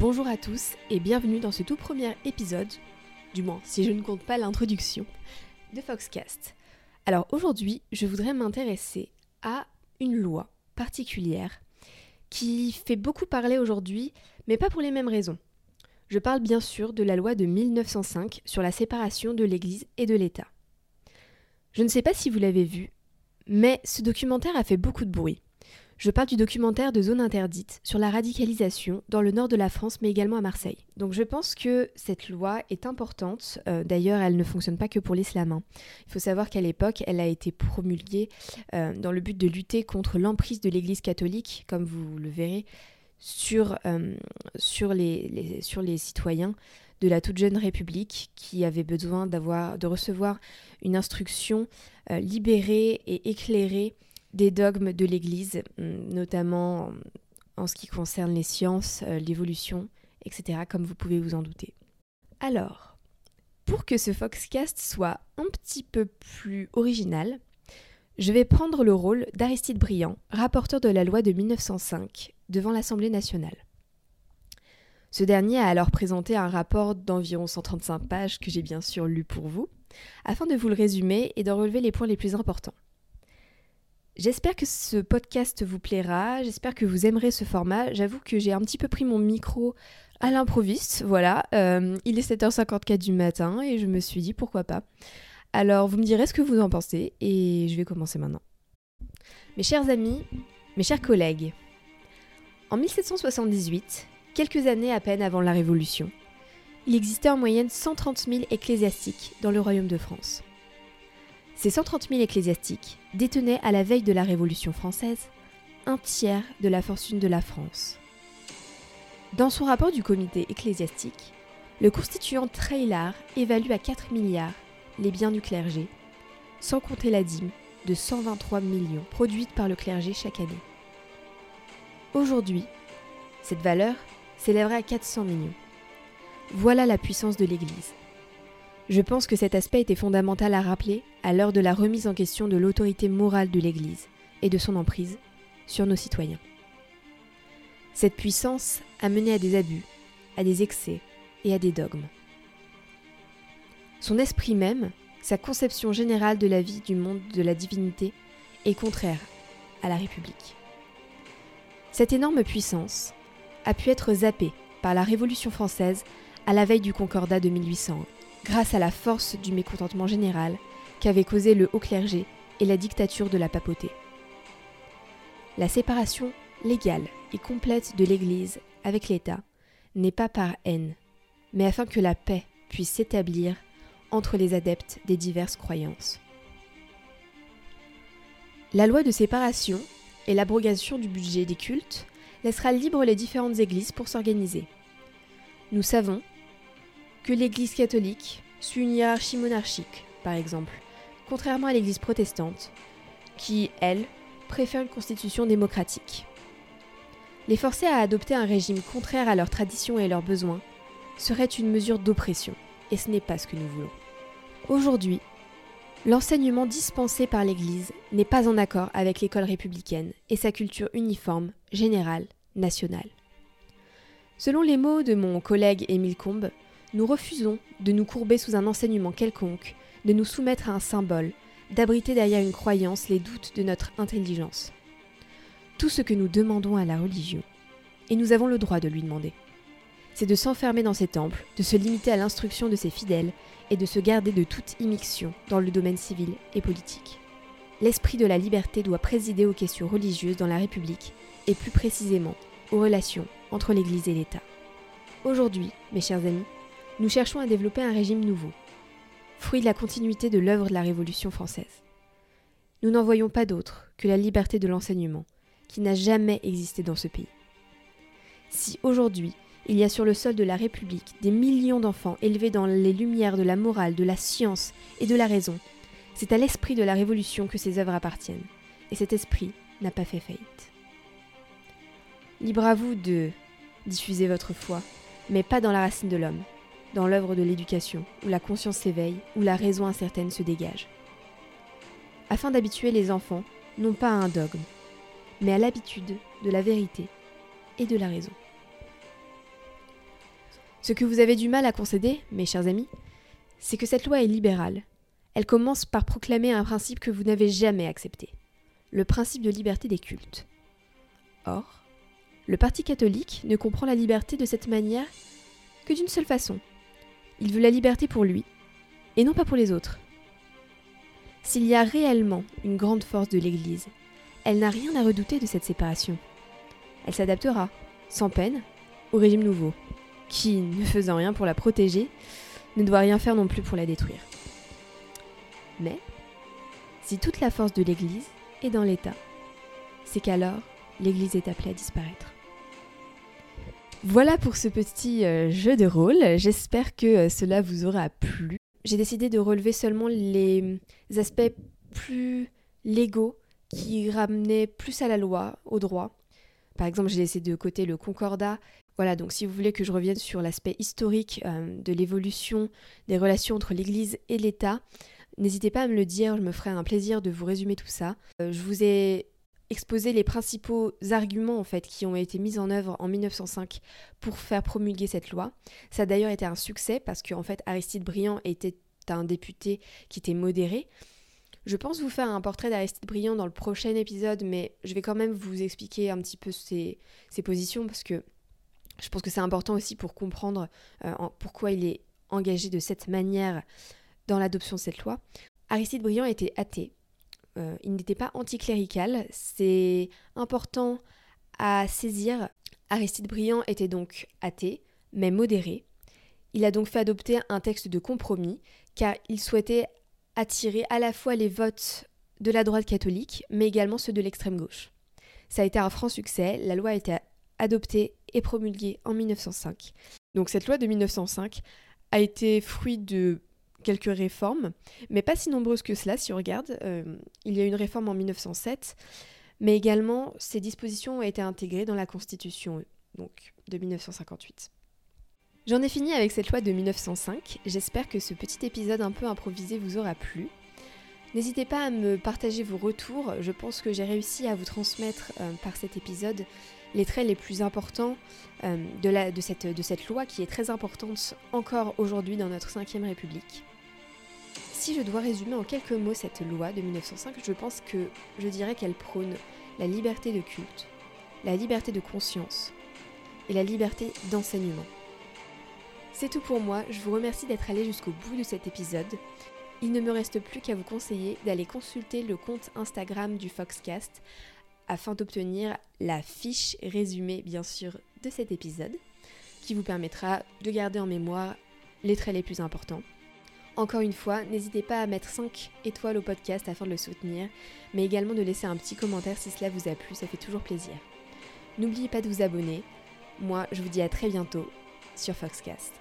Bonjour à tous et bienvenue dans ce tout premier épisode, du moins si je ne compte pas l'introduction, de Foxcast. Alors aujourd'hui, je voudrais m'intéresser à une loi particulière qui fait beaucoup parler aujourd'hui, mais pas pour les mêmes raisons. Je parle bien sûr de la loi de 1905 sur la séparation de l'Église et de l'État. Je ne sais pas si vous l'avez vu, mais ce documentaire a fait beaucoup de bruit. Je parle du documentaire de Zone Interdite sur la radicalisation dans le nord de la France, mais également à Marseille. Donc je pense que cette loi est importante. Euh, d'ailleurs, elle ne fonctionne pas que pour l'islam. hein. Il faut savoir qu'à l'époque, elle a été promulguée euh, dans le but de lutter contre l'emprise de l'Église catholique, comme vous le verrez, sur, euh, sur, les, sur les citoyens de la toute jeune République qui avaient besoin d'avoir, de recevoir une instruction libérée et éclairée des dogmes de l'Église, hum, notamment en ce qui concerne les sciences, euh, l'évolution, etc., comme vous pouvez vous en douter. Alors, pour que ce Foxcast soit un petit peu plus original, je vais prendre le rôle d'Aristide Briand, rapporteur de la loi de 1905, devant l'Assemblée nationale. Ce dernier a alors présenté un rapport d'environ 135 pages que j'ai bien sûr lu pour vous, afin de vous le résumer et d'en relever les points les plus importants. J'espère que ce podcast vous plaira, j'espère que vous aimerez ce format. J'avoue que j'ai un petit peu pris mon micro à l'improviste, voilà. Euh, il est 7h54 du matin et je me suis dit pourquoi pas. Alors vous me direz ce que vous en pensez et je vais commencer maintenant. Mes chers amis, mes chers collègues, en 1778, quelques années à peine avant la Révolution, il existait en moyenne 130 000 ecclésiastiques dans le Royaume de France. Ces 130 000 ecclésiastiques détenaient à la veille de la Révolution française un tiers de la fortune de la France. Dans son rapport du comité ecclésiastique, le constituant Treillard évalue à 4 milliards les biens du clergé, sans compter la dîme de 123 millions produite par le clergé chaque année. Aujourd'hui, cette valeur s'élèverait à 400 millions. Voilà la puissance de l'Église. Je pense que cet aspect était fondamental à rappeler à l'heure de la remise en question de l'autorité morale de l'Église et de son emprise sur nos citoyens. Cette puissance a mené à des abus, à des excès et à des dogmes. Son esprit même, sa conception générale de la vie, du monde, de la divinité, est contraire à la République. Cette énorme puissance a pu être zappée par la Révolution française à la veille du Concordat de 1801 grâce à la force du mécontentement général qu'avait causé le haut clergé et la dictature de la papauté. La séparation légale et complète de l'Église avec l'État n'est pas par haine, mais afin que la paix puisse s'établir entre les adeptes des diverses croyances. La loi de séparation et l'abrogation du budget des cultes laissera libre les différentes églises pour s'organiser. Nous savons que l'Église catholique suit une hiérarchie monarchique, par exemple, contrairement à l'Église protestante, qui, elle, préfère une constitution démocratique. Les forcer à adopter un régime contraire à leurs traditions et leurs besoins serait une mesure d'oppression, et ce n'est pas ce que nous voulons. Aujourd'hui, l'enseignement dispensé par l'Église n'est pas en accord avec l'école républicaine et sa culture uniforme, générale, nationale. Selon les mots de mon collègue Émile Combes, nous refusons de nous courber sous un enseignement quelconque, de nous soumettre à un symbole, d'abriter derrière une croyance les doutes de notre intelligence. Tout ce que nous demandons à la religion, et nous avons le droit de lui demander, c'est de s'enfermer dans ses temples, de se limiter à l'instruction de ses fidèles et de se garder de toute immixtion dans le domaine civil et politique. L'esprit de la liberté doit présider aux questions religieuses dans la République et plus précisément aux relations entre l'Église et l'État. Aujourd'hui, mes chers amis, nous cherchons à développer un régime nouveau, fruit de la continuité de l'œuvre de la Révolution française. Nous n'en voyons pas d'autre que la liberté de l'enseignement, qui n'a jamais existé dans ce pays. Si aujourd'hui, il y a sur le sol de la République des millions d'enfants élevés dans les lumières de la morale, de la science et de la raison, c'est à l'esprit de la Révolution que ces œuvres appartiennent, et cet esprit n'a pas fait faillite. Libre à vous de diffuser votre foi, mais pas dans la racine de l'homme, dans l'œuvre de l'éducation, où la conscience s'éveille, où la raison incertaine se dégage. Afin d'habituer les enfants, non pas à un dogme, mais à l'habitude de la vérité et de la raison. Ce que vous avez du mal à concéder, mes chers amis, c'est que cette loi est libérale. Elle commence par proclamer un principe que vous n'avez jamais accepté, le principe de liberté des cultes. Or, le Parti catholique ne comprend la liberté de cette manière que d'une seule façon. Il veut la liberté pour lui, et non pas pour les autres. S'il y a réellement une grande force de l'Église, elle n'a rien à redouter de cette séparation. Elle s'adaptera, sans peine, au régime nouveau, qui, ne faisant rien pour la protéger, ne doit rien faire non plus pour la détruire. Mais, si toute la force de l'Église est dans l'État, c'est qu'alors l'Église est appelée à disparaître. Voilà pour ce petit euh, jeu de rôle, j'espère que euh, cela vous aura plu. J'ai décidé de relever seulement les aspects plus légaux qui ramenaient plus à la loi, au droit. Par exemple, j'ai laissé de côté le concordat. Voilà, donc si vous voulez que je revienne sur l'aspect historique euh, de l'évolution des relations entre l'Église et l'État, n'hésitez pas à me le dire, je me ferai un plaisir de vous résumer tout ça. je vous ai exposer les principaux arguments en fait qui ont été mis en œuvre en 1905 pour faire promulguer cette loi. Ça a d'ailleurs été un succès parce que en fait Aristide Briand était un député qui était modéré. Je pense vous faire un portrait d'Aristide Briand dans le prochain épisode, mais je vais quand même vous expliquer un petit peu ses, positions parce que je pense que c'est important aussi pour comprendre euh, pourquoi il est engagé de cette manière dans l'adoption de cette loi. Aristide Briand était athée, euh, il n'était pas anticlérical, c'est important à saisir. Aristide Briand était donc athée, mais modéré. Il a donc fait adopter un texte de compromis, car il souhaitait attirer à la fois les votes de la droite catholique, mais également ceux de l'extrême gauche. Ça a été un franc succès, la loi a été adoptée et promulguée en 1905. Donc cette loi de 1905 a été fruit de quelques réformes, mais pas si nombreuses que cela si on regarde. Euh, il y a une réforme en 1907, mais également ces dispositions ont été intégrées dans la Constitution donc, de 1958. J'en ai fini avec cette loi de 1905. J'espère que ce petit épisode un peu improvisé vous aura plu. N'hésitez pas à me partager vos retours. Je pense que j'ai réussi à vous transmettre euh, par cet épisode les traits les plus importants euh, de, de, cette, de cette loi qui est très importante encore aujourd'hui dans notre 5ème République. Si je dois résumer en quelques mots cette loi de 1905, je pense que je dirais qu'elle prône la liberté de culte, la liberté de conscience et la liberté d'enseignement. C'est tout pour moi, je vous remercie d'être allé jusqu'au bout de cet épisode. Il ne me reste plus qu'à vous conseiller d'aller consulter le compte Instagram du Foxcast afin d'obtenir la fiche résumée bien sûr de cet épisode qui vous permettra de garder en mémoire les traits les plus importants encore une fois, n'hésitez pas à mettre 5 étoiles au podcast afin de le soutenir, mais également de laisser un petit commentaire si cela vous a plu, ça fait toujours plaisir. N'oubliez pas de vous abonner. Moi, je vous dis à très bientôt sur Foxcast.